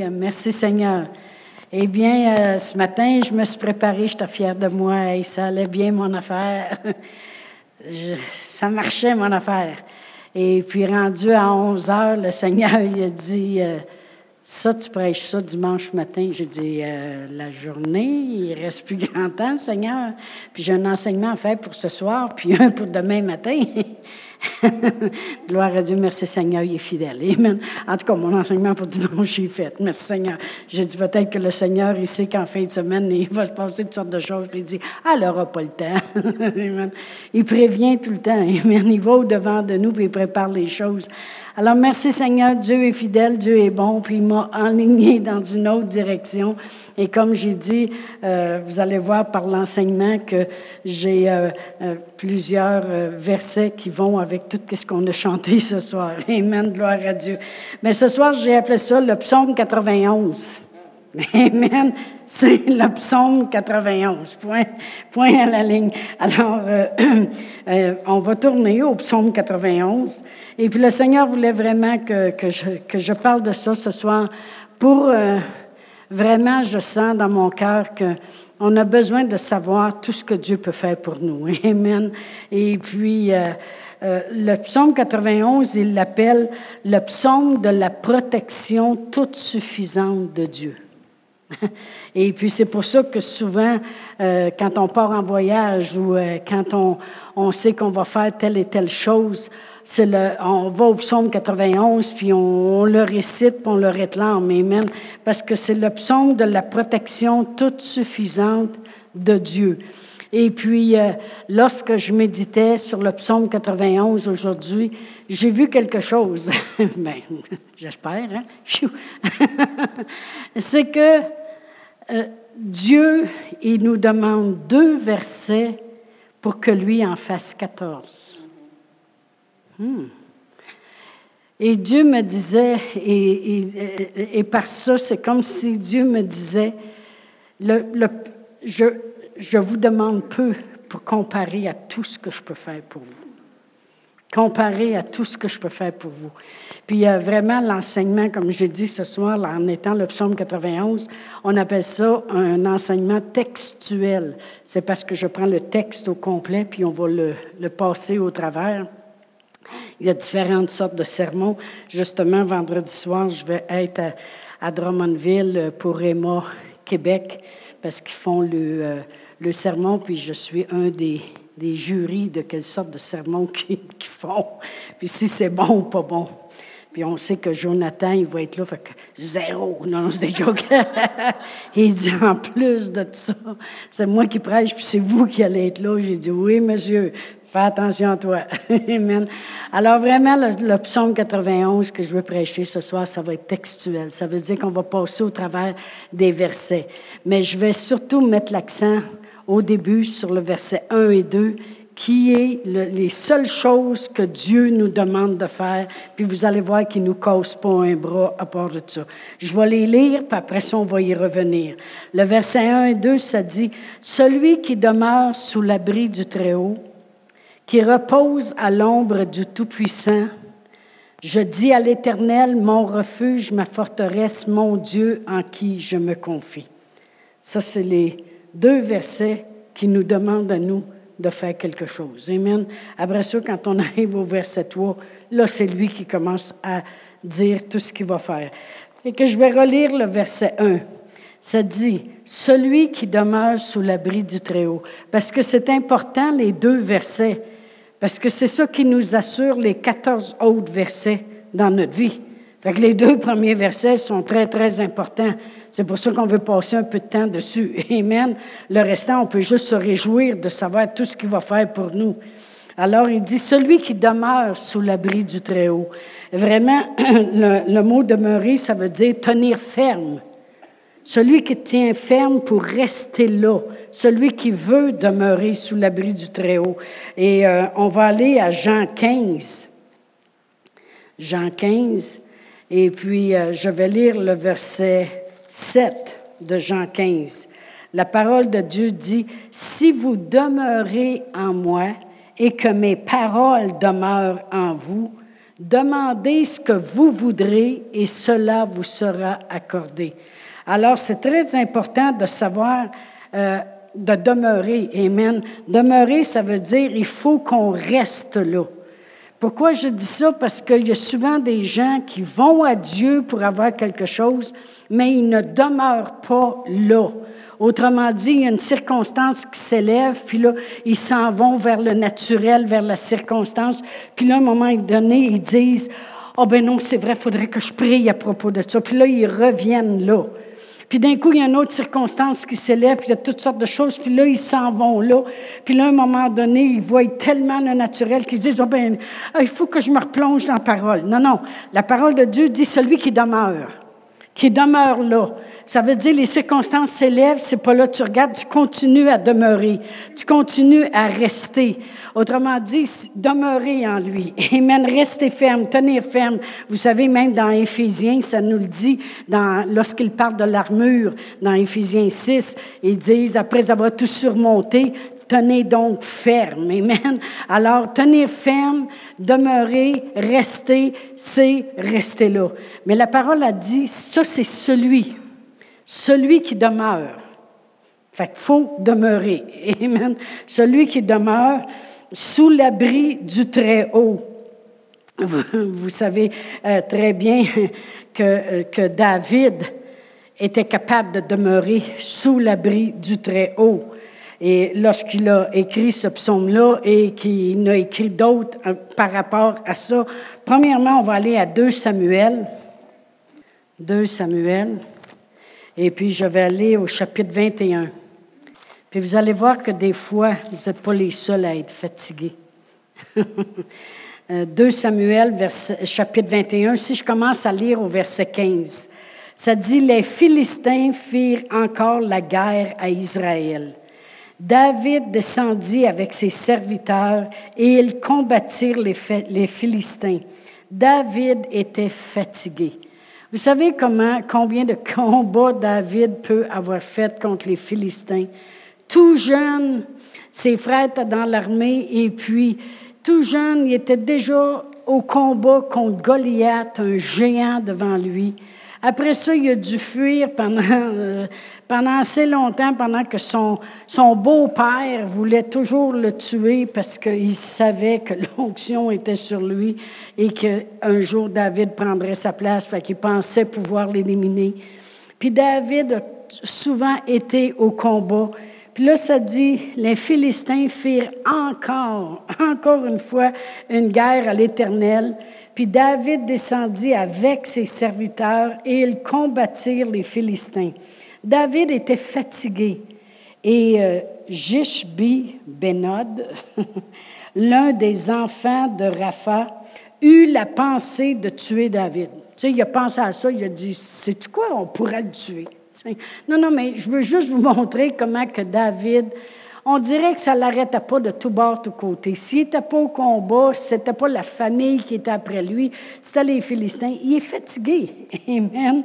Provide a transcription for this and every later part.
Alléluia. Merci Seigneur. Eh bien, euh, ce matin, je me suis préparée, j'étais fière de moi et ça allait bien mon affaire. ça marchait mon affaire. Et puis, rendu à 11 heures, le Seigneur il a dit euh, Ça, tu prêches ça dimanche matin. J'ai dit euh, La journée, il reste plus grand temps, Seigneur. Puis j'ai un enseignement à faire pour ce soir, puis un pour demain matin. Gloire à Dieu, merci Seigneur, il est fidèle. Amen. En tout cas, mon enseignement pour dimanche est fait. Merci Seigneur. J'ai dit peut-être que le Seigneur, il sait qu'en fin de semaine, il va se passer toutes sortes de choses. Puis il dit, ah, elle n'aura pas le temps. Il prévient tout le temps. Amen. Il va au-devant de nous, puis il prépare les choses. Alors, merci Seigneur, Dieu est fidèle, Dieu est bon, puis il m'a enligné dans une autre direction. Et comme j'ai dit, euh, vous allez voir par l'enseignement que j'ai euh, euh, plusieurs versets qui vont avec tout ce qu'on a chanté ce soir. Amen, gloire à Dieu. Mais ce soir, j'ai appelé ça le psaume 91. Amen. C'est le psaume 91. Point, point à la ligne. Alors, on va tourner au psaume 91. Et puis, le Seigneur voulait vraiment que, que, je, que je, parle de ça ce soir pour vraiment, je sens dans mon cœur qu'on a besoin de savoir tout ce que Dieu peut faire pour nous. Amen. Et puis, le psaume 91, il l'appelle le psaume de la protection toute suffisante de Dieu. Et puis c'est pour ça que souvent, euh, quand on part en voyage ou euh, quand on, on sait qu'on va faire telle et telle chose, c'est le, on va au psaume 91, puis on, le récite, puis on le réclame. Amen. Parce que c'est le psaume de la protection toute suffisante de Dieu. Et puis, euh, lorsque je méditais sur le psaume 91 aujourd'hui, j'ai vu quelque chose. ben, j'espère, hein? c'est que euh, Dieu, il nous demande deux versets pour que lui en fasse quatorze. Hmm. Et Dieu me disait, et, et, par ça, c'est comme si Dieu me disait, le, je, je vous demande peu pour comparer à tout ce que je peux faire pour vous comparé à tout ce que je peux faire pour vous. Puis a vraiment l'enseignement, comme j'ai dit ce soir, en étant le psaume 91, on appelle ça un enseignement textuel. C'est parce que je prends le texte au complet, puis on va le, le passer au travers. Il y a différentes sortes de sermons. Justement, vendredi soir, je vais être à, Drummondville pour Emma Québec, parce qu'ils font le, euh, le sermon, puis je suis un des, des jurys de quelle sorte de sermons qu'ils font, puis si c'est bon ou pas bon. Puis on sait que Jonathan, il va être là, fait que zéro. Non, non, c'est des jokes. il dit en plus de tout ça, c'est moi qui prêche, puis c'est vous qui allez être là. J'ai dit oui, monsieur, fais attention à toi. Amen. Alors vraiment, le, psaume 91 que je veux prêcher ce soir, ça va être textuel. Ça veut dire qu'on va passer au travers des versets. Mais je vais surtout mettre l'accent au début sur le verset 1 et 2, qui est les seules choses que Dieu nous demande de faire, puis vous allez voir qu'il ne nous cause pas un bras à part de ça. Je vais les lire, puis après ça, on va y revenir. Le verset 1 et 2, ça dit, Celui qui demeure sous l'abri du Très-Haut, qui repose à l'ombre du Tout-Puissant, je dis à l'Éternel, mon refuge, ma forteresse, mon Dieu en qui je me confie. Ça, c'est les deux versets qui nous demandent à nous de faire quelque chose. Amen. Après ça, quand on arrive au verset 3, là, c'est lui qui commence à dire tout ce qu'il va faire. Et que je vais relire le verset 1. Ça dit, celui qui demeure sous l'abri du Très-Haut. Parce que c'est important, les deux versets, parce que c'est ça qui nous assure les 14 autres versets dans notre vie. Fait que les deux premiers versets sont très, très importants. C'est pour ça qu'on veut passer un peu de temps dessus. Amen. Le restant, on peut juste se réjouir de savoir tout ce qu'il va faire pour nous. Alors, il dit, celui qui demeure sous l'abri du Très-Haut. Vraiment, le, le, mot demeurer, ça veut dire tenir ferme. Celui qui tient ferme pour rester là. Celui qui veut demeurer sous l'abri du Très-Haut. Et euh, on va aller à Jean 15. Jean 15. Et puis, euh, je vais lire le verset 7 de Jean 15. La parole de Dieu dit, Si vous demeurez en moi et que mes paroles demeurent en vous, Demandez ce que vous voudrez et cela vous sera accordé. Alors, c'est très important de savoir, euh, de demeurer. Amen. Demeurer, ça veut dire il faut qu'on reste là. Pourquoi je dis ça? Parce qu'il y a souvent des gens qui vont à Dieu pour avoir quelque chose, mais ils ne demeurent pas là. Autrement dit, il y a une circonstance qui s'élève, puis là, ils s'en vont vers le naturel, vers la circonstance. Puis là, à un moment donné, ils disent, « oh, ben non, c'est vrai, il faudrait que je prie à propos de ça. » Puis là, ils reviennent là. Puis d'un coup, il y a une autre circonstance qui s'élève, puis il y a toutes sortes de choses, puis là, ils s'en vont là. Puis là, à un moment donné, ils voient tellement le naturel qu'ils disent, oh ben, il faut que je me replonge dans la parole. Non, non, la parole de Dieu dit celui qui demeure, qui demeure là. Ça veut dire les circonstances s'élèvent, c'est pas là, tu regardes, tu continues à demeurer, tu continues à rester. Autrement dit, demeurer en lui. Amen. Rester ferme, tenir ferme. Vous savez, même dans Éphésiens, ça nous le dit, lorsqu'il parle de l'armure, dans Éphésiens 6, ils disent, après avoir tout surmonté, tenez donc ferme. Amen. Alors, tenir ferme, demeurer, rester, c'est rester là. Mais la parole a dit, ça, c'est celui celui qui demeure. Fait qu'il faut demeurer. Amen. Celui qui demeure sous l'abri du Très-Haut. Vous, savez euh, très bien que, euh, que David était capable de demeurer sous l'abri du Très-Haut. Et lorsqu'il a écrit ce psaume-là et qu'il a écrit d'autres euh, par rapport à ça, premièrement, on va aller à 2 Samuel. 2 Samuel. Et puis, je vais aller au chapitre 21. Puis vous allez voir que des fois, vous n'êtes pas les seuls à être fatigués. 2 euh, Samuel, chapitre 21, si je commence à lire au verset 15, ça dit, Les Philistins firent encore la guerre à Israël. David descendit avec ses serviteurs et ils combattirent les, Philistins. David était fatigué. Vous savez comment, combien de combats David peut avoir fait contre les Philistins? Tout jeune, ses frères étaient dans l'armée et puis tout jeune, il était déjà au combat contre Goliath, un géant devant lui. Après ça, il a dû fuir pendant, euh, assez longtemps, pendant que son, son beau-père voulait toujours le tuer parce qu'il savait que l'onction était sur lui et qu'un jour David prendrait sa place, fait qu'il pensait pouvoir l'éliminer. Puis David a souvent été au combat. Puis là, ça dit, les Philistins firent encore, encore une fois, une guerre à l'Éternel. Puis David descendit avec ses serviteurs et ils combattirent les Philistins. David était fatigué et euh, Jishbi Benod, l'un des enfants de Rapha, eut la pensée de tuer David. Tu sais, il a pensé à ça, il a dit, c'est quoi, on pourrait le tuer? Non, non, mais je veux juste vous montrer comment que David on dirait que ça ne l'arrêtait pas de tout bord, tout côté. S'il n'était pas au combat, ce n'était pas la famille qui était après lui, c'était les Philistins. Il est fatigué. Amen.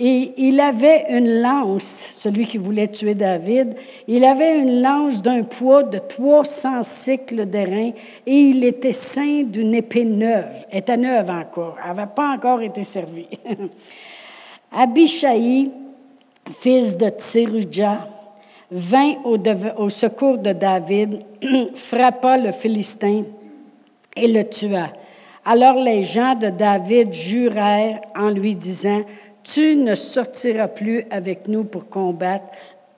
Et il avait une lance, celui qui voulait tuer David, il avait une lance d'un poids de 300 cycles d'airain et il était saint d'une épée neuve. Elle était neuve encore, elle n'avait pas encore été servie. Abishai, fils de Tseruja, vint au, secours de David, frappa le Philistin et le tua. Alors les gens de David jurèrent en lui disant, Tu ne sortiras plus avec nous pour combattre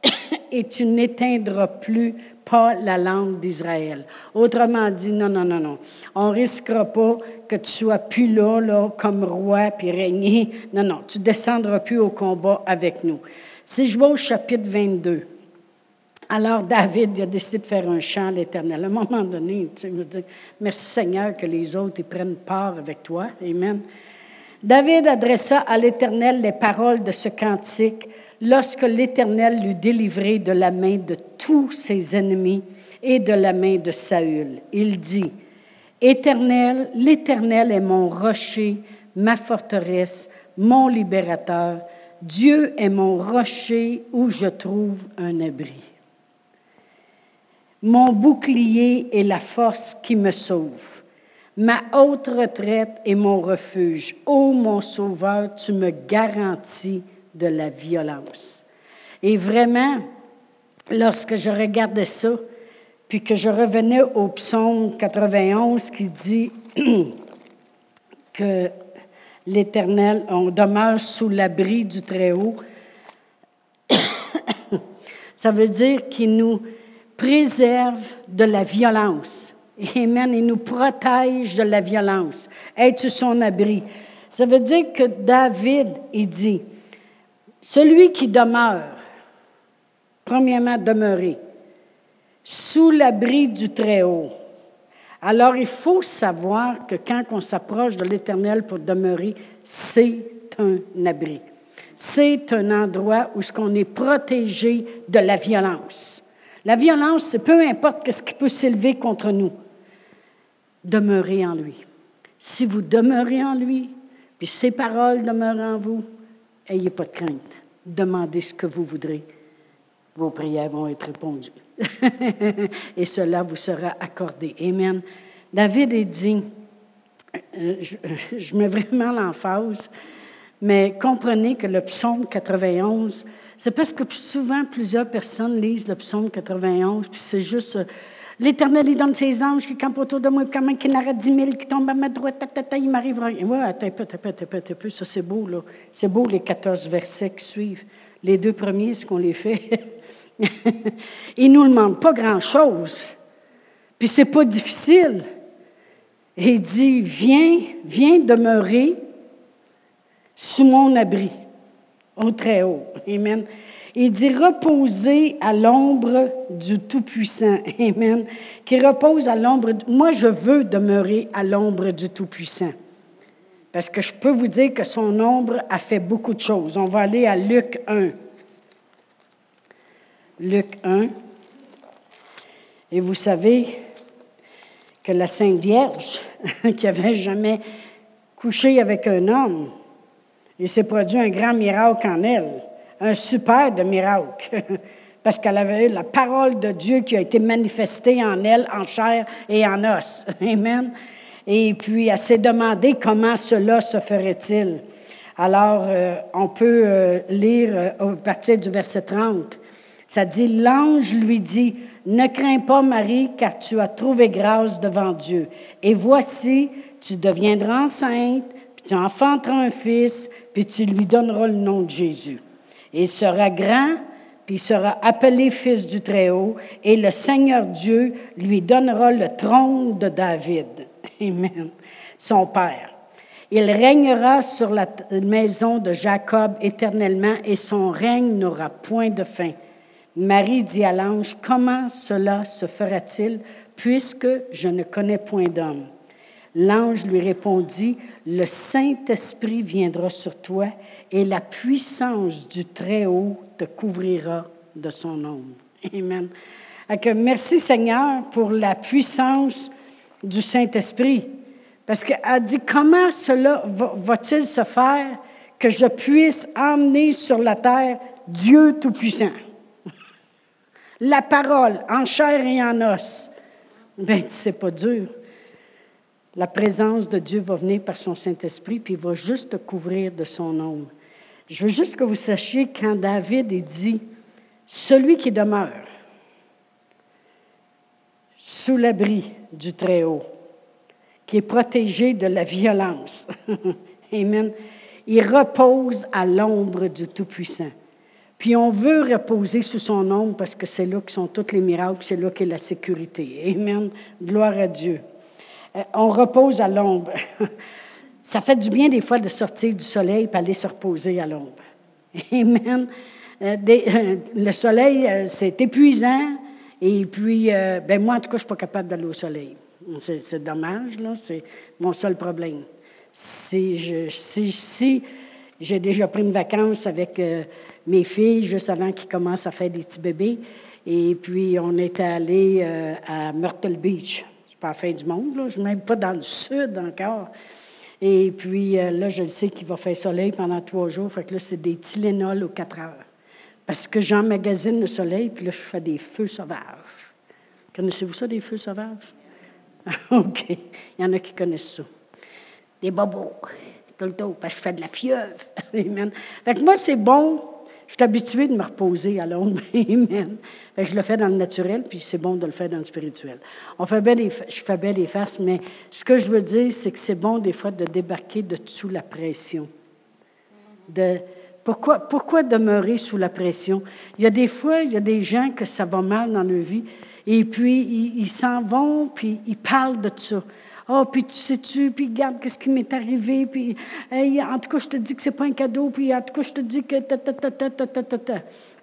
et tu n'éteindras plus pas la langue d'Israël. Autrement dit, non, non, non, non. On risquera pas que tu sois plus là, là comme roi puis régner. Non, non, tu descendras plus au combat avec nous. Si je vais au chapitre 22, alors David a décidé de faire un chant à l'Éternel. À un moment donné, tu sais, il me dit, merci Seigneur que les autres y prennent part avec toi. Amen. David adressa à l'Éternel les paroles de ce cantique lorsque l'Éternel l'eut délivré de la main de tous ses ennemis et de la main de Saül. Il dit, Éternel, l'Éternel est mon rocher, ma forteresse, mon libérateur. Dieu est mon rocher où je trouve un abri. Mon bouclier est la force qui me sauve. ma haute retraite et mon refuge. Ô mon sauveur, tu me garantis de la violence. Et vraiment, lorsque je regardais ça, puis que je revenais au psaume 91 qui dit que l'Éternel, on demeure sous l'abri du Très-Haut, ça veut dire qu'il nous préserve de la violence. Amen. Il nous protège de la violence. Être son abri. Ça veut dire que David, il dit, celui qui demeure, premièrement, demeurer sous l'abri du Très-Haut. Alors, il faut savoir que quand on s'approche de l'Éternel pour demeurer, c'est un abri. C'est un endroit où ce qu'on est protégé de la violence. La violence, c'est peu importe ce qui peut s'élever contre nous. Demeurez en lui. Si vous demeurez en lui, puis ses paroles demeurent en vous, ayez pas de crainte. Demandez ce que vous voudrez. Vos prières vont être répondues. Et cela vous sera accordé. Amen. David est dit, euh, je, je mets vraiment l'emphase, mais comprenez que le psaume 91, c'est parce que souvent plusieurs personnes lisent le psaume 91, puis c'est juste euh, L'Éternel, il donne ses anges qui campent autour de moi, comme un qui n'arrête dix mille, qui tombe à ma droite, ta, il m'arrivera rien. Oui, attends un peu, attends attends un peu, ça c'est beau, là. C'est beau, les 14 versets qui suivent. Les deux premiers, ce qu'on les fait. il ne nous demande pas grand-chose. Puis c'est pas difficile. Il dit, viens, viens demeurer sous mon abri, au très haut. Amen. Il dit reposer à l'ombre du Tout-Puissant. Amen. Qui repose à l'ombre. Moi, je veux demeurer à l'ombre du Tout-Puissant. Parce que je peux vous dire que son ombre a fait beaucoup de choses. On va aller à Luc 1. Luc 1. Et vous savez que la Sainte Vierge, qui n'avait jamais couché avec un homme, il s'est produit un grand miracle en elle un super de miracle, parce qu'elle avait eu la parole de Dieu qui a été manifestée en elle, en chair et en os. Amen. Et puis, elle s'est demandé comment cela se ferait-il. Alors, euh, on peut euh, lire euh, à partir du verset 30. Ça dit, l'ange lui dit, ne crains pas Marie, car tu as trouvé grâce devant Dieu. Et voici, tu deviendras enceinte, tu enfanteras un fils, puis tu lui donneras le nom de Jésus. Il sera grand, puis il sera appelé fils du Très-Haut, et le Seigneur Dieu lui donnera le trône de David. Amen. Son père. Il régnera sur la maison de Jacob éternellement, et son règne n'aura point de fin. Marie dit à l'ange, Comment cela se fera-t-il, puisque je ne connais point d'homme? L'ange lui répondit, Le Saint-Esprit viendra sur toi et la puissance du Très-Haut te couvrira de son ombre. Amen. merci Seigneur pour la puissance du Saint-Esprit. Parce qu'elle dit, comment cela va-t-il se faire que je puisse emmener sur la terre Dieu Tout-Puissant? La parole en chair et en os. Ben, c'est pas dur. La présence de Dieu va venir par son Saint-Esprit, puis il va juste te couvrir de son ombre. Je veux juste que vous sachiez quand David est dit Celui qui demeure sous l'abri du Très-Haut, qui est protégé de la violence, Amen, il repose à l'ombre du Tout-Puissant. Puis on veut reposer sous son ombre parce que c'est là que sont tous les miracles, c'est là qu'est la sécurité. Amen. Gloire à Dieu. Euh, on repose à l'ombre. Ça fait du bien des fois de sortir du soleil et aller se reposer à l'ombre. Amen. Euh, euh, le soleil, c'est épuisant. Et puis, ben moi, en tout cas, je ne suis pas capable d'aller au soleil. C'est dommage, là. C'est mon seul problème. Si, je, si, j'ai déjà pris une vacance avec mes filles juste avant qu'ils commencent à faire des petits bébés. Et puis, on est allé à Myrtle Beach pas la fin du monde, là. je suis même pas dans le sud encore. Et puis euh, là, je sais qu'il va faire soleil pendant trois jours. Fait que là, c'est des Tylenol aux quatre heures. Parce que j'emmagasine le soleil, puis là, je fais des feux sauvages. Connaissez-vous ça, des feux sauvages? OK. Il y en a qui connaissent ça. Des bobos, tout le temps, parce que je fais de la fièvre. Amen. Fait que moi, c'est bon. Je suis habituée de me reposer à l'ombre. Amen. Je le fais dans le naturel, puis c'est bon de le faire dans le spirituel. On fait je fais bien les faces, mais ce que je veux dire, c'est que c'est bon des fois de débarquer de sous la pression. De, pourquoi, pourquoi demeurer sous la pression? Il y a des fois, il y a des gens que ça va mal dans leur vie, et puis ils s'en vont, puis ils parlent de ça. Oh, puis tu sais-tu, puis regarde qu'est-ce qui m'est arrivé, puis en tout cas, je te dis que c'est pas un cadeau, puis en tout cas, je te dis que ta, ta, ta, ta, ta, ta, ta,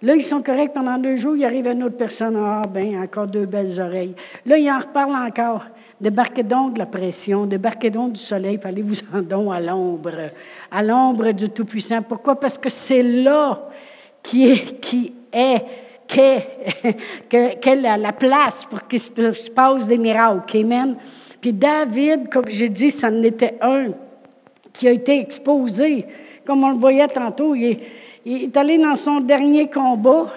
Là, ils sont corrects pendant deux jours, il arrive une autre personne, ah, ben, encore deux belles oreilles. Là, ils en reparlent encore. Débarquez donc de la pression, débarquez donc du soleil, puis allez-vous-en donc à l'ombre, à l'ombre du Tout-Puissant. Pourquoi? Parce que c'est là qui est, qui est, qu'est, la, la place pour qu'il se passe des miracles. Amen. Puis David, comme j'ai dit, ça en était un qui a été exposé. Comme on le voyait tantôt, il est, allé dans son dernier combat,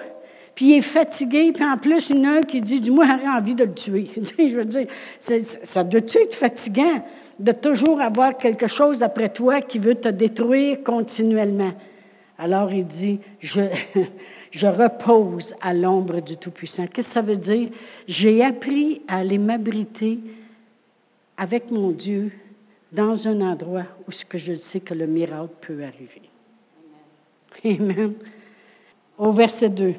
puis il est fatigué, puis en plus, il y en a un qui dit, du moins, j'aurais envie de le tuer. Je veux dire, ça doit-tu être fatigant de toujours avoir quelque chose après toi qui veut te détruire continuellement? Alors il dit, je, je repose à l'ombre du Tout-Puissant. Qu'est-ce que ça veut dire? J'ai appris à aller m'abriter avec mon Dieu dans un endroit où ce que je sais que le miracle peut arriver. Amen. Au verset 2,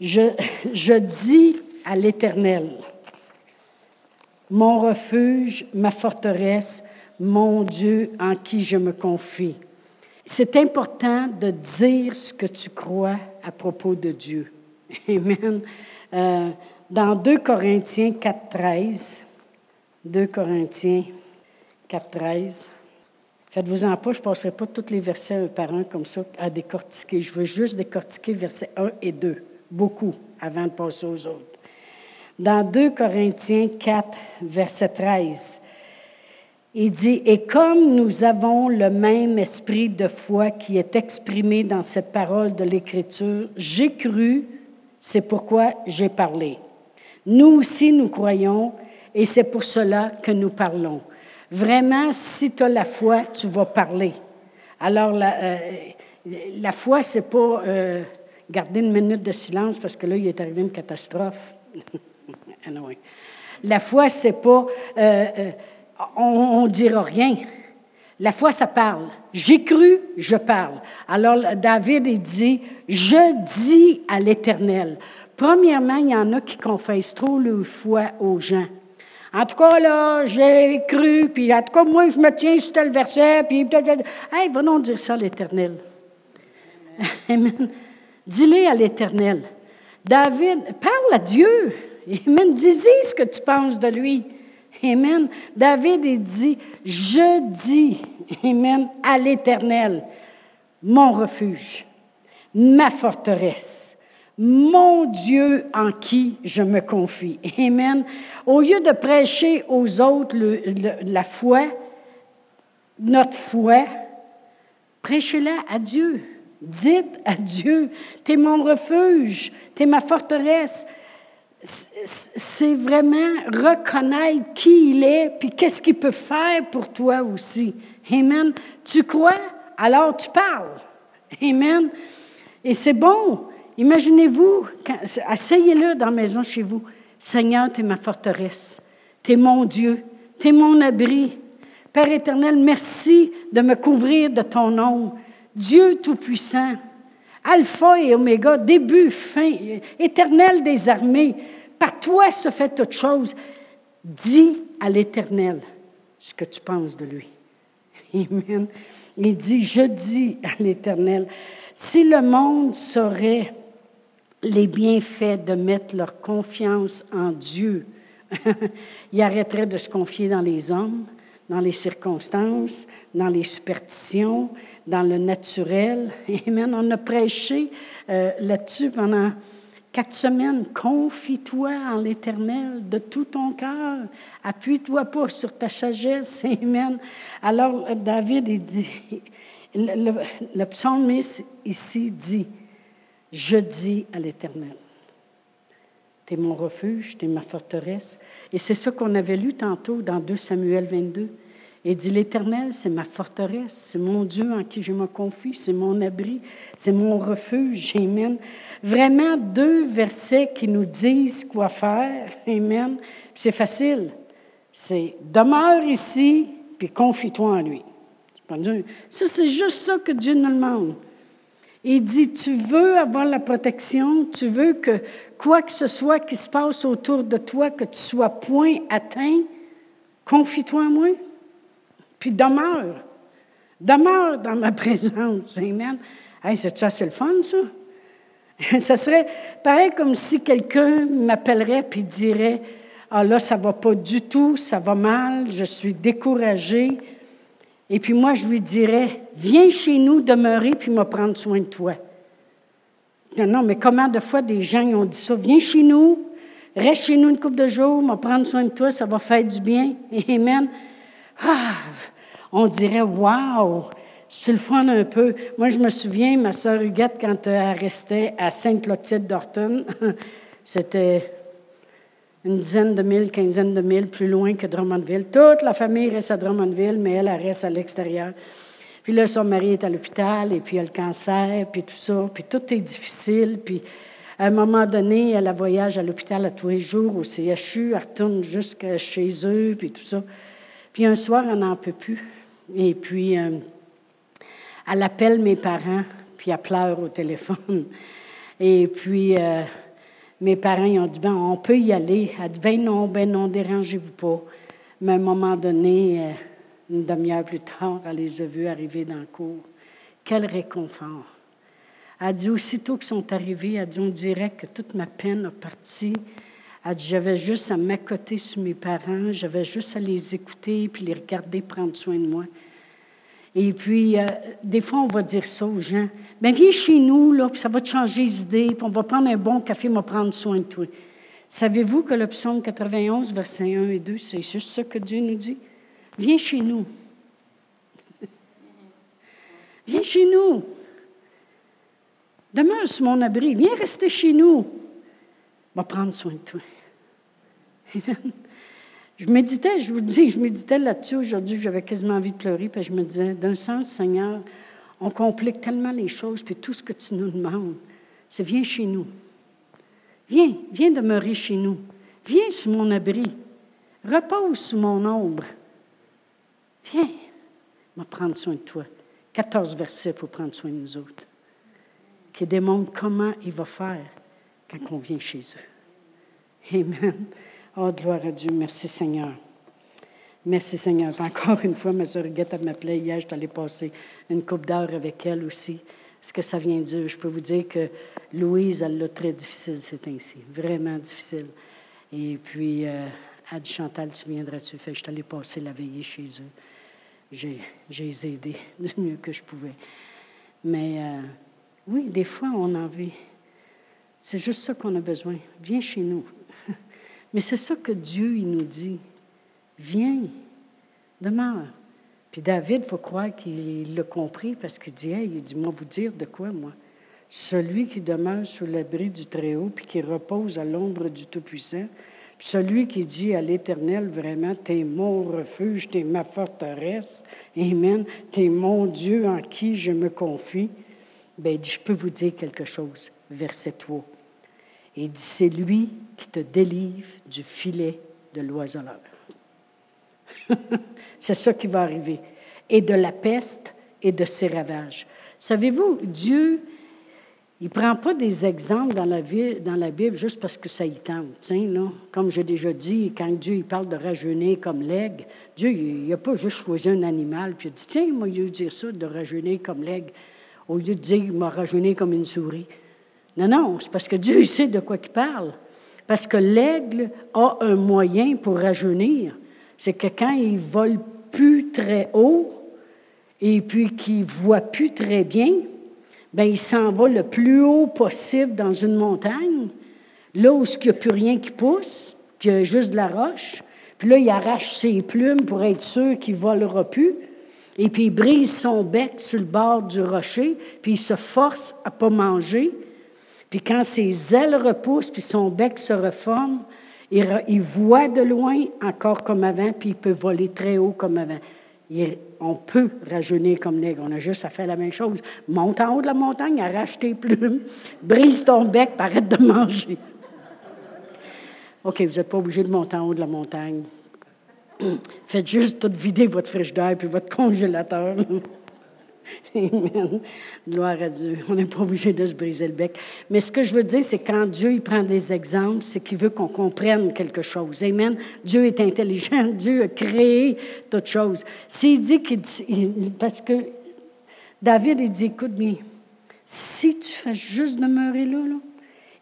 je, je dis à l'Éternel, mon refuge, ma forteresse, mon Dieu en qui je me confie. C'est important de dire ce que tu crois à propos de Dieu. Amen. Euh, dans 2 Corinthiens 4, 13, 2 Corinthiens 4, 13. Faites-vous-en pas, je ne passerai pas tous les versets un par un comme ça à décortiquer. Je veux juste décortiquer versets 1 et 2, beaucoup, avant de passer aux autres. Dans 2 Corinthiens 4, verset 13, il dit, Et comme nous avons le même esprit de foi qui est exprimé dans cette parole de l'Écriture, j'ai cru, c'est pourquoi j'ai parlé. Nous aussi, nous croyons, et c'est pour cela que nous parlons. Vraiment, si tu as la foi, tu vas parler. Alors, la, euh, la foi, c'est pas euh, garder une minute de silence parce que là, il est arrivé une catastrophe. anyway. La foi, c'est pas euh, on, ne dira rien. La foi, ça parle. J'ai cru, je parle. Alors, David, il dit, je dis à l'Éternel. Premièrement, il y en a qui confessent trop leur foi aux gens. En tout cas, là, j'ai cru, puis en tout cas, moi, je me tiens sur tel verset, puis peut-être. Hey, va donc dire ça à l'Éternel. Amen. Dis-le à l'Éternel. David, parle à Dieu. Amen. Dis-y ce que tu penses de lui. Amen. David, il dit Je dis, Amen, à l'Éternel, mon refuge, ma forteresse mon Dieu en qui je me confie. Amen. Au lieu de prêcher aux autres la foi, notre foi, prêchez-la à Dieu. Dites à Dieu, tu es mon refuge, tu es ma forteresse. C'est vraiment reconnaître qui il est, puis qu'est-ce qu'il peut faire pour toi aussi. Amen. Tu crois, alors tu parles. Amen. Et c'est bon. Imaginez-vous, asseyez-le dans la maison chez vous. Seigneur, tu es ma forteresse. Tu es mon Dieu. Tu es mon abri. Père éternel, merci de me couvrir de ton nom. Dieu Tout-Puissant, Alpha et Oméga, début, fin, éternel des armées. Par toi se fait toute chose. Dis à l'Éternel ce que tu penses de lui. Amen. Il dit, je dis à l'Éternel, si le monde saurait les bienfaits de mettre leur confiance en Dieu. Ils arrêteraient de se confier dans les hommes, dans les circonstances, dans les superstitions, dans le naturel. Amen. On a prêché euh, là-dessus pendant quatre semaines. Confie-toi en l'Éternel de tout ton cœur. Appuie-toi pas sur ta sagesse. Amen. Alors, David, il dit, le, le, le psalmiste ici dit, je dis à l'Éternel. Tu es mon refuge, tu es ma forteresse. Et c'est ça qu'on avait lu tantôt dans 2 Samuel 22. Et dit, l'Éternel, c'est ma forteresse, c'est mon Dieu en qui je me confie, c'est mon abri, c'est mon refuge. Amen. Vraiment deux versets qui nous disent quoi faire. Amen. C'est facile. C'est demeure ici, puis confie-toi en lui. Ça, c'est juste ça que Dieu nous demande. Il dit, tu veux avoir la protection, tu veux que quoi que ce soit qui se passe autour de toi, que tu sois point atteint, confie-toi en moi. Puis demeure. Demeure dans ma présence. Amen. Hey, c'est ça, c'est le fun, ça? ça serait pareil comme si quelqu'un m'appellerait puis dirait Ah là, ça va pas du tout, ça va mal, je suis découragé. Et puis moi, je lui dirais Viens chez nous demeurer puis me prendre soin de toi. Non, non, mais comment de fois des gens ont dit ça? Viens chez nous, reste chez nous une couple de jours, me prendre soin de toi, ça va faire du bien. Amen. Ah, on dirait Waouh! C'est le fun un peu. Moi, je me souviens, ma sœur Huguette, quand elle restait à Sainte-Clotilde d'Orton, c'était une dizaine de milles, quinzaine de milles plus loin que Drummondville. Toute la famille reste à Drummondville, mais elle, elle reste à l'extérieur. Puis là, son mari est à l'hôpital, et puis elle a le cancer, puis tout ça, puis tout est difficile. Puis à un moment donné, elle a voyage à l'hôpital à tous les jours, au CHU, elle retourne jusqu'à chez eux, puis tout ça. Puis un soir, elle n'en peut plus. Et puis, euh, elle appelle mes parents, puis elle pleure au téléphone. Et puis, euh, mes parents ils ont dit, ben, on peut y aller. Elle dit, ben non, ben non, dérangez-vous pas. Mais à un moment donné, euh, une demi-heure plus tard, elle les a vus arriver dans le cours. Quel réconfort. Elle dit, aussitôt qu'ils sont arrivés, elle dit, on dirait que toute ma peine a parti. Elle dit, j'avais juste à m'accoter sur mes parents, j'avais juste à les écouter, puis les regarder prendre soin de moi. Et puis, euh, des fois, on va dire ça aux gens. Bien, viens chez nous, là, puis ça va te changer les idées, puis on va prendre un bon café, on va prendre soin de toi. Savez-vous que le psaume 91, versets 1 et 2, c'est juste ça que Dieu nous dit? Viens chez nous. Viens chez nous. Demeure sur mon abri. Viens rester chez nous. On va prendre soin de toi. Je méditais, je vous dis, je méditais là-dessus aujourd'hui, j'avais quasiment envie de pleurer, puis je me disais, d'un sens, Seigneur, on complique tellement les choses, puis tout ce que tu nous demandes, c'est viens chez nous. Viens, viens demeurer chez nous. Viens sous mon abri. Repose sous mon ombre. Viens, va prendre soin de toi. 14 versets pour prendre soin de nous autres, qui démontrent comment il va faire quand on vient chez eux. Amen. Oh, gloire à Dieu. Merci Seigneur. Merci Seigneur. Encore une fois, ma Guette m'appelait hier, je allée passer une coupe d'heure avec elle aussi. Ce que ça vient dire, je peux vous dire que Louise, elle l'a très difficile, c'est ainsi. Vraiment difficile. Et puis, euh, elle dit Chantal, tu viendras-tu? Fait, je allée passer la veillée chez eux. J'ai, j'ai les aidés du mieux que je pouvais. Mais euh, oui, des fois, on en vit. C'est juste ça qu'on a besoin. Viens chez nous. Mais c'est ça que Dieu, il nous dit. Viens, demeure. Puis David, il faut croire qu'il l'a compris parce qu'il dit, il dit, moi vous dire de quoi, moi? Celui qui demeure sous l'abri du Très-Haut, puis qui repose à l'ombre du Tout-Puissant, celui qui dit à l'Éternel, vraiment, T'es mon refuge, T'es ma forteresse, Amen, T'es mon Dieu en qui je me confie, bien, je peux vous dire quelque chose, verset 3. Il dit, c'est lui qui te délivre du filet de l'oiseleur. c'est ça qui va arriver. Et de la peste et de ses ravages. Savez-vous, Dieu, il ne prend pas des exemples dans la, Bible juste parce que ça y tente. Tiens, là, comme j'ai déjà dit, quand Dieu il parle de rajeunir comme l'aigle, Dieu, il n'a pas juste choisi un animal, puis il dit, tiens, moi, il a dire ça, de rajeunir comme l'aigle, au lieu de dire, il m'a rajeuni comme une souris. Non, non, c'est parce que Dieu sait de quoi il parle. Parce que l'aigle a un moyen pour rajeunir. C'est que quand il vole plus très haut et puis qu'il voit plus très bien, ben il s'en va le plus haut possible dans une montagne, là où il n'y a plus rien qui pousse, qu'il y a juste de la roche. Puis là, il arrache ses plumes pour être sûr qu'il ne volera plus. Et puis il brise son bec sur le bord du rocher, puis il se force à ne pas manger. Puis quand ses ailes repoussent, puis son bec se reforme, il, voit de loin encore comme avant, puis il peut voler très haut comme avant. on peut rajeunir comme l'aigle. On a juste à faire la même chose. Monte en haut de la montagne, arrache tes plumes, brise ton bec, arrête de manger. OK, vous n'êtes pas obligé de monter en haut de la montagne. Faites juste tout vider votre frigidaire puis votre congélateur. Amen. Gloire à Dieu. On n'est pas obligé de se briser le bec. Mais ce que je veux dire, c'est quand Dieu il prend des exemples, c'est qu'il veut qu'on comprenne quelque chose. Amen. Dieu est intelligent. Dieu a créé toute chose. S'il dit qu'il. Parce que David, il dit écoute bien, si tu fais juste demeurer là, là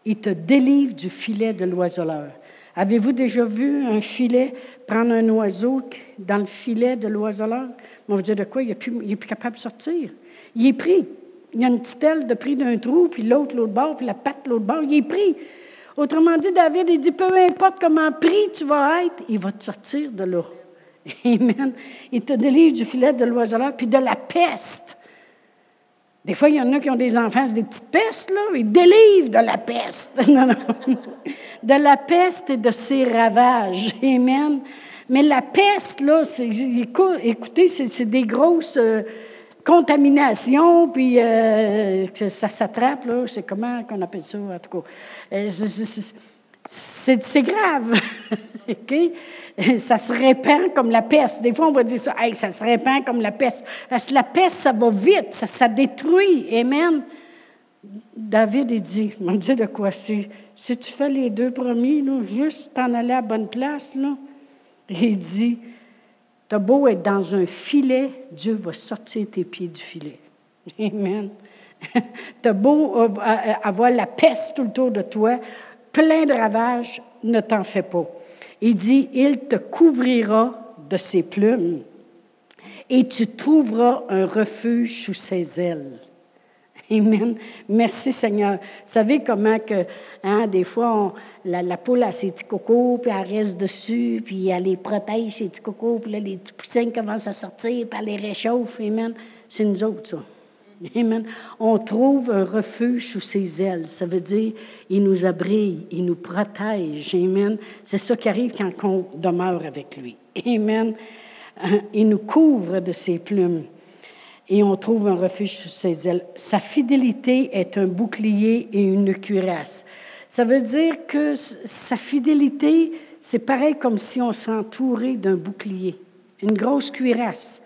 il te délivre du filet de l'oiseleur. Avez-vous déjà vu un filet prendre un oiseau dans le filet de l'oiseleur? On va dire de quoi? Il n'est plus, capable de sortir. Il est pris. Il y a une petite aile de pris d'un trou, puis l'autre, l'autre bord, puis la patte, l'autre bord. Il est pris. Autrement dit, David, il dit, peu importe comment pris tu vas être, il va te sortir de là. Amen. Il te délivre du filet de l'oiseleur, puis de la peste. Des fois, il y en a qui ont des enfants, c'est des petites pestes, là. Ils délivrent de la peste. non, non. De la peste et de ses ravages. Amen. Mais la peste, là, écoutez, c'est des grosses euh, contaminations, puis euh, ça s'attrape, là. C'est comment qu'on appelle ça, en tout cas? Euh, c'est grave. OK? ça se répand comme la peste. Des fois, on va dire ça, hey, ça se répand comme la peste. La peste, ça va vite, ça, ça détruit. Amen. David, il dit, on dit de quoi? C'est? Si tu fais les deux premiers, là, juste t'en aller à bonne place, là, il dit, t'as beau être dans un filet, Dieu va sortir tes pieds du filet. Amen. t'as beau euh, euh, avoir la peste tout autour de toi, plein de ravages, ne t'en fais pas. Il dit, il te couvrira de ses plumes et tu trouveras un refuge sous ses ailes. Amen. Merci Seigneur. Vous savez comment que, hein, des fois, la, poule a ses petits cocos, puis elle reste dessus, puis elle les protège, ses petits cocos, puis là, les petits poussins commencent à sortir, puis elle les réchauffe. Amen. C'est nous autres, ça. Amen. On trouve un refuge sous ses ailes. Ça veut dire, il nous abrille, il nous protège. Amen. C'est ça qui arrive quand on demeure avec lui. Amen. Euh, il nous couvre de ses plumes et on trouve un refuge sous ses ailes. Sa fidélité est un bouclier et une cuirasse. Ça veut dire que sa fidélité, c'est pareil comme si on s'entourait d'un bouclier, une grosse cuirasse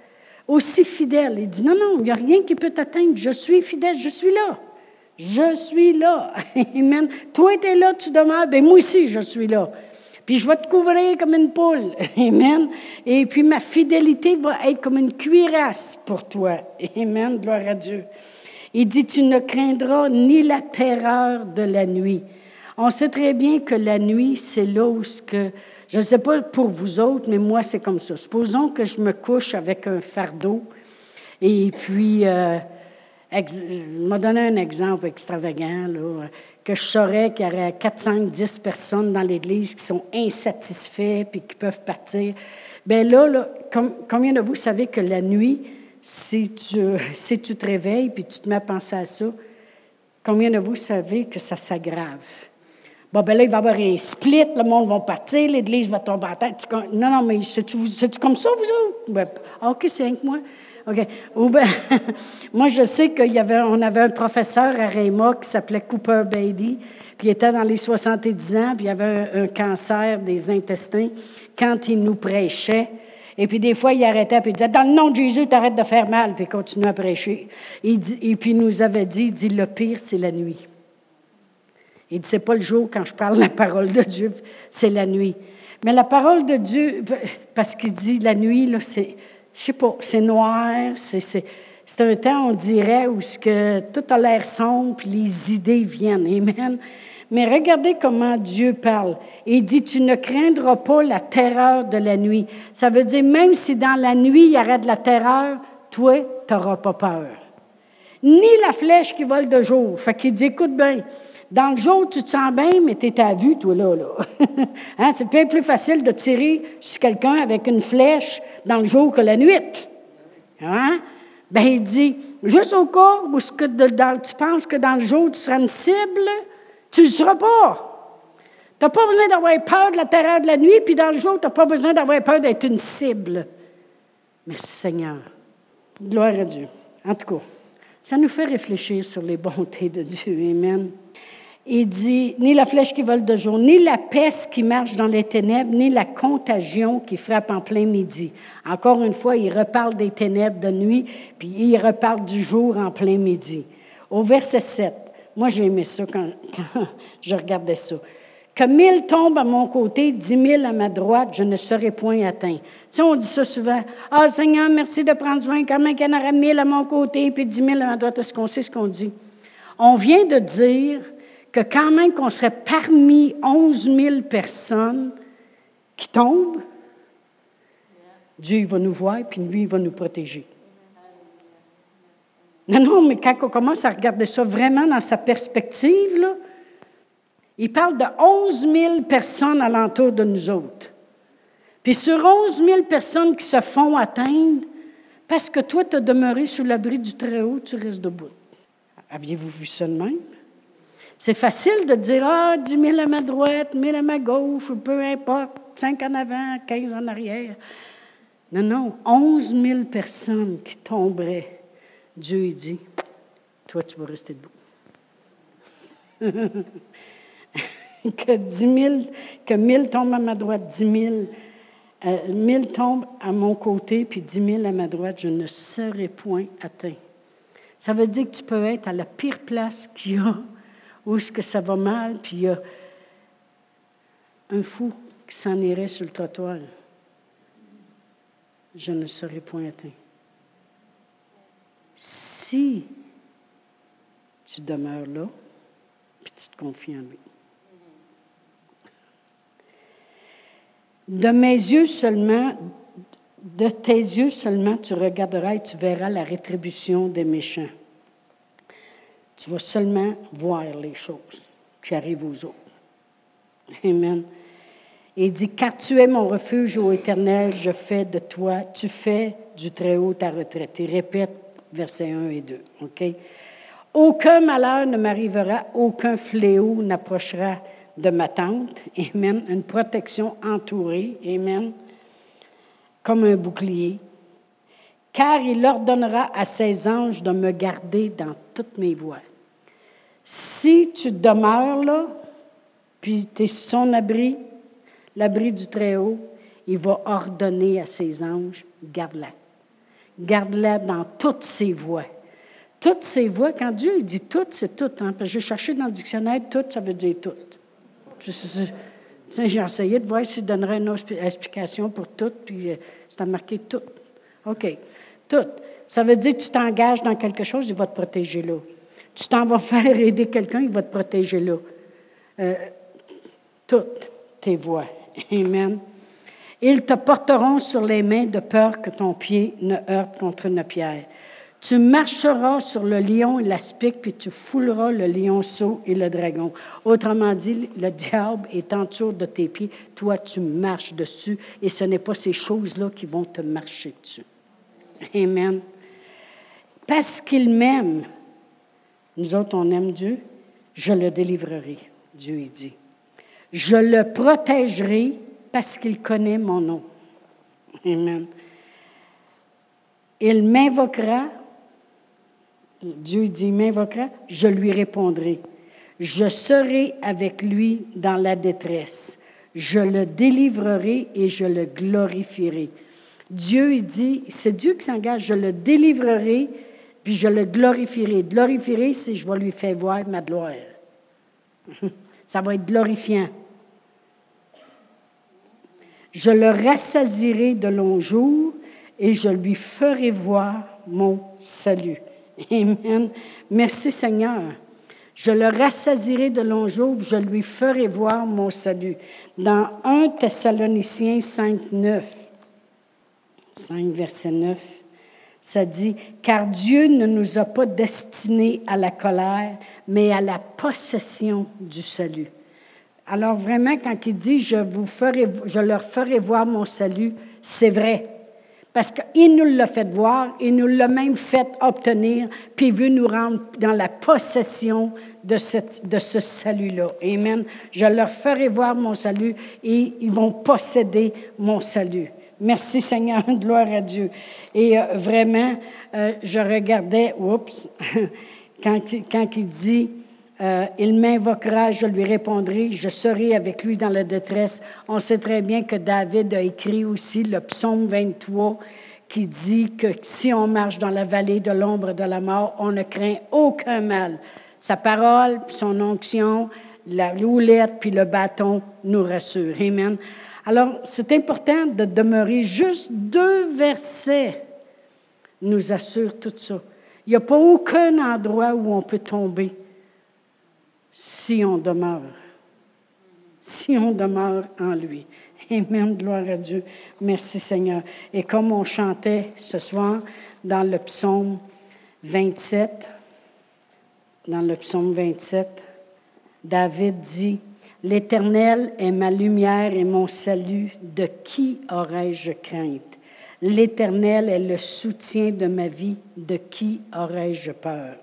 aussi fidèle. Il dit, non, non, il n'y a rien qui peut t'atteindre. Je suis fidèle, je suis là. Je suis là. Amen. Toi, tu es là, tu demeures. Bien, moi aussi, je suis là. Puis je vais te couvrir comme une poule. Amen. Et puis ma fidélité va être comme une cuirasse pour toi. Amen. Gloire à Dieu. Il dit, tu ne craindras ni la terreur de la nuit. On sait très bien que la nuit, c'est là où ce que je ne sais pas pour vous autres, mais moi, c'est comme ça. Supposons que je me couche avec un fardeau et puis, euh, je vais donner un exemple extravagant, là, que je saurais qu'il y aurait 4, 5, 10 personnes dans l'Église qui sont insatisfaits puis qui peuvent partir. Bien là, là combien de vous savez que la nuit, si tu, si tu te réveilles puis tu te mets à penser à ça, combien de vous savez que ça s'aggrave? Bon, ben là, il va y avoir un split, le monde va partir, l'Église va tomber en tête. Non, non, mais c'est-tu comme ça, vous autres? Ben, OK, c'est avec moi. OK. Ben, moi, je sais qu'on avait, avait un professeur à Réma qui s'appelait Cooper Beatty, puis il était dans les 70 ans, puis il avait un, cancer des intestins quand il nous prêchait. Et puis des fois, il arrêtait, puis il disait, dans le nom de Jésus, t'arrêtes de faire mal, puis il continuait à prêcher. et puis il nous avait dit, il dit, le pire, c'est la nuit. Il dit, c'est pas le jour quand je parle la parole de Dieu, c'est la nuit. Mais la parole de Dieu, parce qu'il dit la nuit, là, c'est, je sais pas, c'est noir, c'est, un temps, on dirait, où tout a l'air sombre, puis les idées viennent. Amen. Mais regardez comment Dieu parle. Il dit, tu ne craindras pas la terreur de la nuit. Ça veut dire, même si dans la nuit, il y aurait de la terreur, toi, tu n'auras pas peur. Ni la flèche qui vole de jour. Fait qu'il dit, écoute bien, dans le jour, tu te sens bien, mais tu es à vue, toi, là. là. hein? C'est bien plus facile de tirer sur quelqu'un avec une flèche dans le jour que la nuit. Hein? Ben, il dit, juste au cas où ce que tu penses que dans le jour, tu seras une cible, Tu ne seras pas. Tu n'as pas besoin d'avoir peur de la terreur de la nuit, puis dans le jour, tu n'as pas besoin d'avoir peur d'être une cible. Merci Seigneur. Gloire à Dieu. En tout cas, ça nous fait réfléchir sur les bontés de Dieu. Amen. Il dit, ni la flèche qui vole de jour, ni la peste qui marche dans les ténèbres, ni la contagion qui frappe en plein midi. Encore une fois, il reparle des ténèbres de nuit, puis il reparle du jour en plein midi. Au verset 7, moi j'ai aimé ça quand, quand je regardais ça. Que mille tombent à mon côté, dix mille à ma droite, je ne serai point atteint. Tu sais, on dit ça souvent. Ah, Seigneur, merci de prendre soin. Quand même qu'il y en aurait mille à mon côté, puis dix mille à ma droite. Est-ce qu'on sait ce qu'on dit? On vient de dire que quand même qu'on serait parmi onze mille personnes qui tombent, Dieu va nous voir, puis lui, il va nous protéger. Non, non, mais quand on commence à regarder ça vraiment dans sa perspective, il parle de 11 000 personnes alentour de nous autres. Puis sur 11 000 personnes qui se font atteindre, parce que toi, tu as demeuré sous l'abri du Très-Haut, tu restes debout. Aviez-vous vu ça de même? C'est facile de dire Ah, 10 000 à ma droite, 1000 à ma gauche, peu importe, 5 en avant, 15 en arrière. Non, non, 11 000 personnes qui tomberaient. Dieu, dit Toi, tu vas rester debout. que dix mille, que mille tombent à ma droite, dix mille, euh, mille tombent à mon côté, puis dix mille à ma droite, je ne serai point atteint. Ça veut dire que tu peux être à la pire place qu'il y a, où est-ce que ça va mal, puis il y a un fou qui s'en irait sur le trottoir. Je ne serai point atteint. Si tu demeures là, puis tu te confies en lui. De mes yeux seulement, de tes yeux seulement, tu regarderas et tu verras la rétribution des méchants. Tu vas seulement voir les choses qui arrivent aux autres. Amen. Il dit, car tu es mon refuge, ô Éternel, je fais de toi, tu fais du Très-Haut ta retraite. Il répète versets 1 et 2. OK? Aucun malheur ne m'arrivera, aucun fléau n'approchera de ma tente. Amen. Une protection entourée. Amen. Comme un bouclier. Car il ordonnera à ses anges de me garder dans toutes mes voies. Si tu demeures là, puis tu es son abri, l'abri du Très-Haut, il va ordonner à ses anges, garde-la. Garde-la dans toutes ses voies. Toutes ses voies, quand Dieu dit toutes, c'est tout. Hein, j'ai cherché dans le dictionnaire, tout, ça veut dire tout. J'ai essayé de voir s'il donnerait une explication pour tout, puis euh, c'est marqué tout. OK. Tout. Ça veut dire que tu t'engages dans quelque chose, il va te protéger là. Tu t'en vas faire aider quelqu'un, il va te protéger là. Euh, toutes tes voies. Amen. Ils te porteront sur les mains de peur que ton pied ne heurte contre une pierre. Tu marcheras sur le lion et l'aspic, puis tu fouleras le lionceau et le dragon. Autrement dit, le diable est en dessous de tes pieds, toi tu marches dessus, et ce n'est pas ces choses-là qui vont te marcher dessus. Amen. Parce qu'il m'aime, nous autres on aime Dieu, je le délivrerai, Dieu dit. Je le protégerai parce qu'il connaît mon nom. Amen. Il m'invoquera Dieu dit, m'invoquera, je lui répondrai. Je serai avec lui dans la détresse. Je le délivrerai et je le glorifierai. Dieu, il dit, c'est Dieu qui s'engage, je le délivrerai, puis je le glorifierai. Glorifierai, c'est je vais lui faire voir ma gloire. Ça va être glorifiant. Je le rassasirai de longs jours et je lui ferai voir mon salut. Amen. Merci Seigneur. Je le rassasirai de longs jours, je lui ferai voir mon salut. Dans 1 Thessaloniciens 5, 9, 5, verset 9, ça dit, car Dieu ne nous a pas destinés à la colère, mais à la possession du salut. Alors vraiment, quand il dit, je, vous ferai, je leur ferai voir mon salut, c'est vrai. parce qu'il nous l'a fait voir, il nous l'a même fait obtenir, puis il veut nous rendre dans la possession de, de ce salut-là. Amen. Je leur ferai voir mon salut et ils vont posséder mon salut. Merci Seigneur, gloire à Dieu. Et euh, vraiment, euh, je regardais, oups, quand, il dit, euh, il m'invoquera, je lui répondrai, je serai avec lui dans la détresse. On sait très bien que David a écrit aussi le psaume 23 qui dit que si on marche dans la vallée de l'ombre de la mort, on ne craint aucun mal. Sa parole, son onction, la roulette puis le bâton nous rassurent. Amen. Alors, c'est important de demeurer juste deux versets nous assurent tout ça. Il n'y a pas aucun endroit où on peut tomber si on demeure. Si on demeure en lui. Amen, gloire à Dieu. Merci Seigneur. Et comme on chantait ce soir dans le psaume 27, dans le psaume 27, David dit, L'Éternel est ma lumière et mon salut, de qui aurais-je crainte? L'Éternel est le soutien de ma vie, de qui aurais-je peur?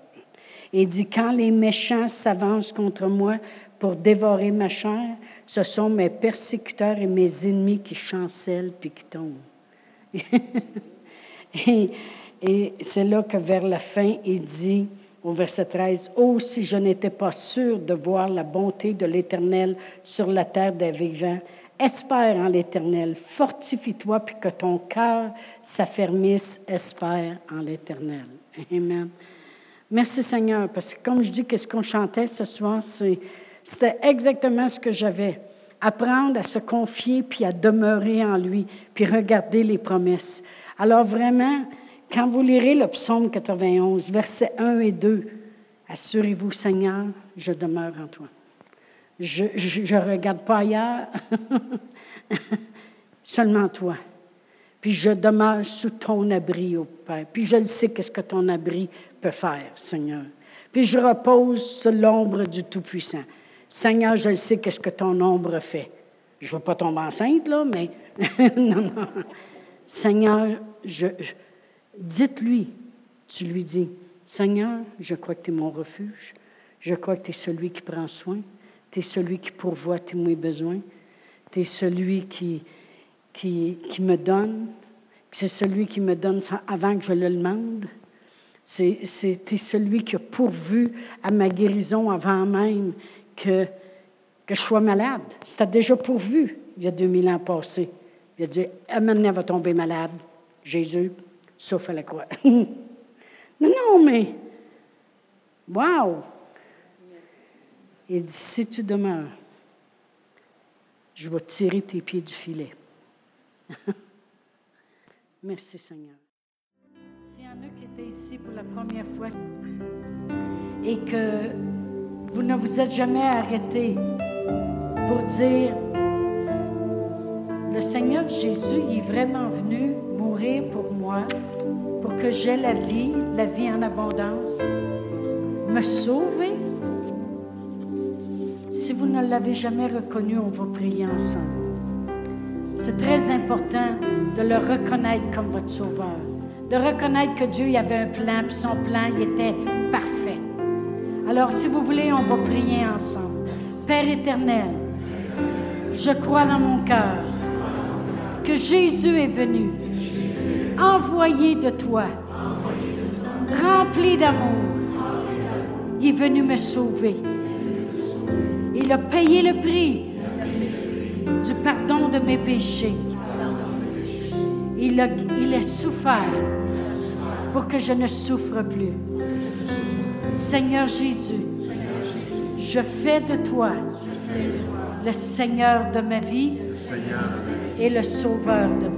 Et dit, quand les méchants s'avancent contre moi pour dévorer ma chair, ce sont mes persécuteurs et mes ennemis qui chancellent puis qui tombent. et, et c'est là que vers la fin, il dit, au verset 13, Oh, si je n'étais pas sûr de voir la bonté de l'Éternel sur la terre des vivants, espère en l'Éternel, fortifie-toi, puis que ton cœur s'affermisse, espère en l'Éternel. Amen. Merci Seigneur, parce que comme je dis, qu'est-ce qu'on chantait ce soir, c'était exactement ce que j'avais. Apprendre à se confier, puis à demeurer en lui, puis regarder les promesses. Alors vraiment, quand vous lirez le psaume 91, versets 1 et 2, assurez-vous, Seigneur, je demeure en toi. Je ne regarde pas ailleurs, seulement toi. Puis je demeure sous ton abri, au Père. Puis je le sais qu'est-ce que ton abri peut faire, Seigneur. Puis je repose sous l'ombre du Tout-Puissant. Seigneur, je le sais qu'est-ce que ton ombre fait. Je ne veux pas tomber enceinte, là, mais non, non. Seigneur, je, Dites-lui, tu lui dis, Seigneur, je crois que tu es mon refuge, je crois que tu es celui qui prend soin, tu es celui qui pourvoit tous mes besoins, tu es celui qui, qui, qui me donne, c'est celui qui me donne avant que je le demande. C'est celui qui a pourvu à ma guérison avant même que, que je sois malade. C'était déjà pourvu il y a 2000 ans passés. Il a dit, elle va tomber malade. Jésus, sauf à la croix. non, non, mais, wow! Il dit, si tu demeures, je vais tirer tes pieds du filet. Merci Seigneur. S'il y en a qui étaient ici pour la première fois et que vous ne vous êtes jamais arrêté pour dire, le Seigneur Jésus est vraiment venu pour moi, pour que j'aie la vie, la vie en abondance, me sauver? Si vous ne l'avez jamais reconnu, on va prier ensemble. C'est très important de le reconnaître comme votre sauveur, de reconnaître que Dieu y avait un plan, puis son plan il était parfait. Alors, si vous voulez, on va prier ensemble. Père éternel, je crois dans mon cœur que Jésus est venu envoyé de toi, rempli d'amour. Il est venu me sauver. Il a payé le prix du pardon de mes péchés. Il a, il a souffert pour que je ne souffre plus. Seigneur Jésus, je fais de toi le Seigneur de ma vie et le Sauveur de ma vie.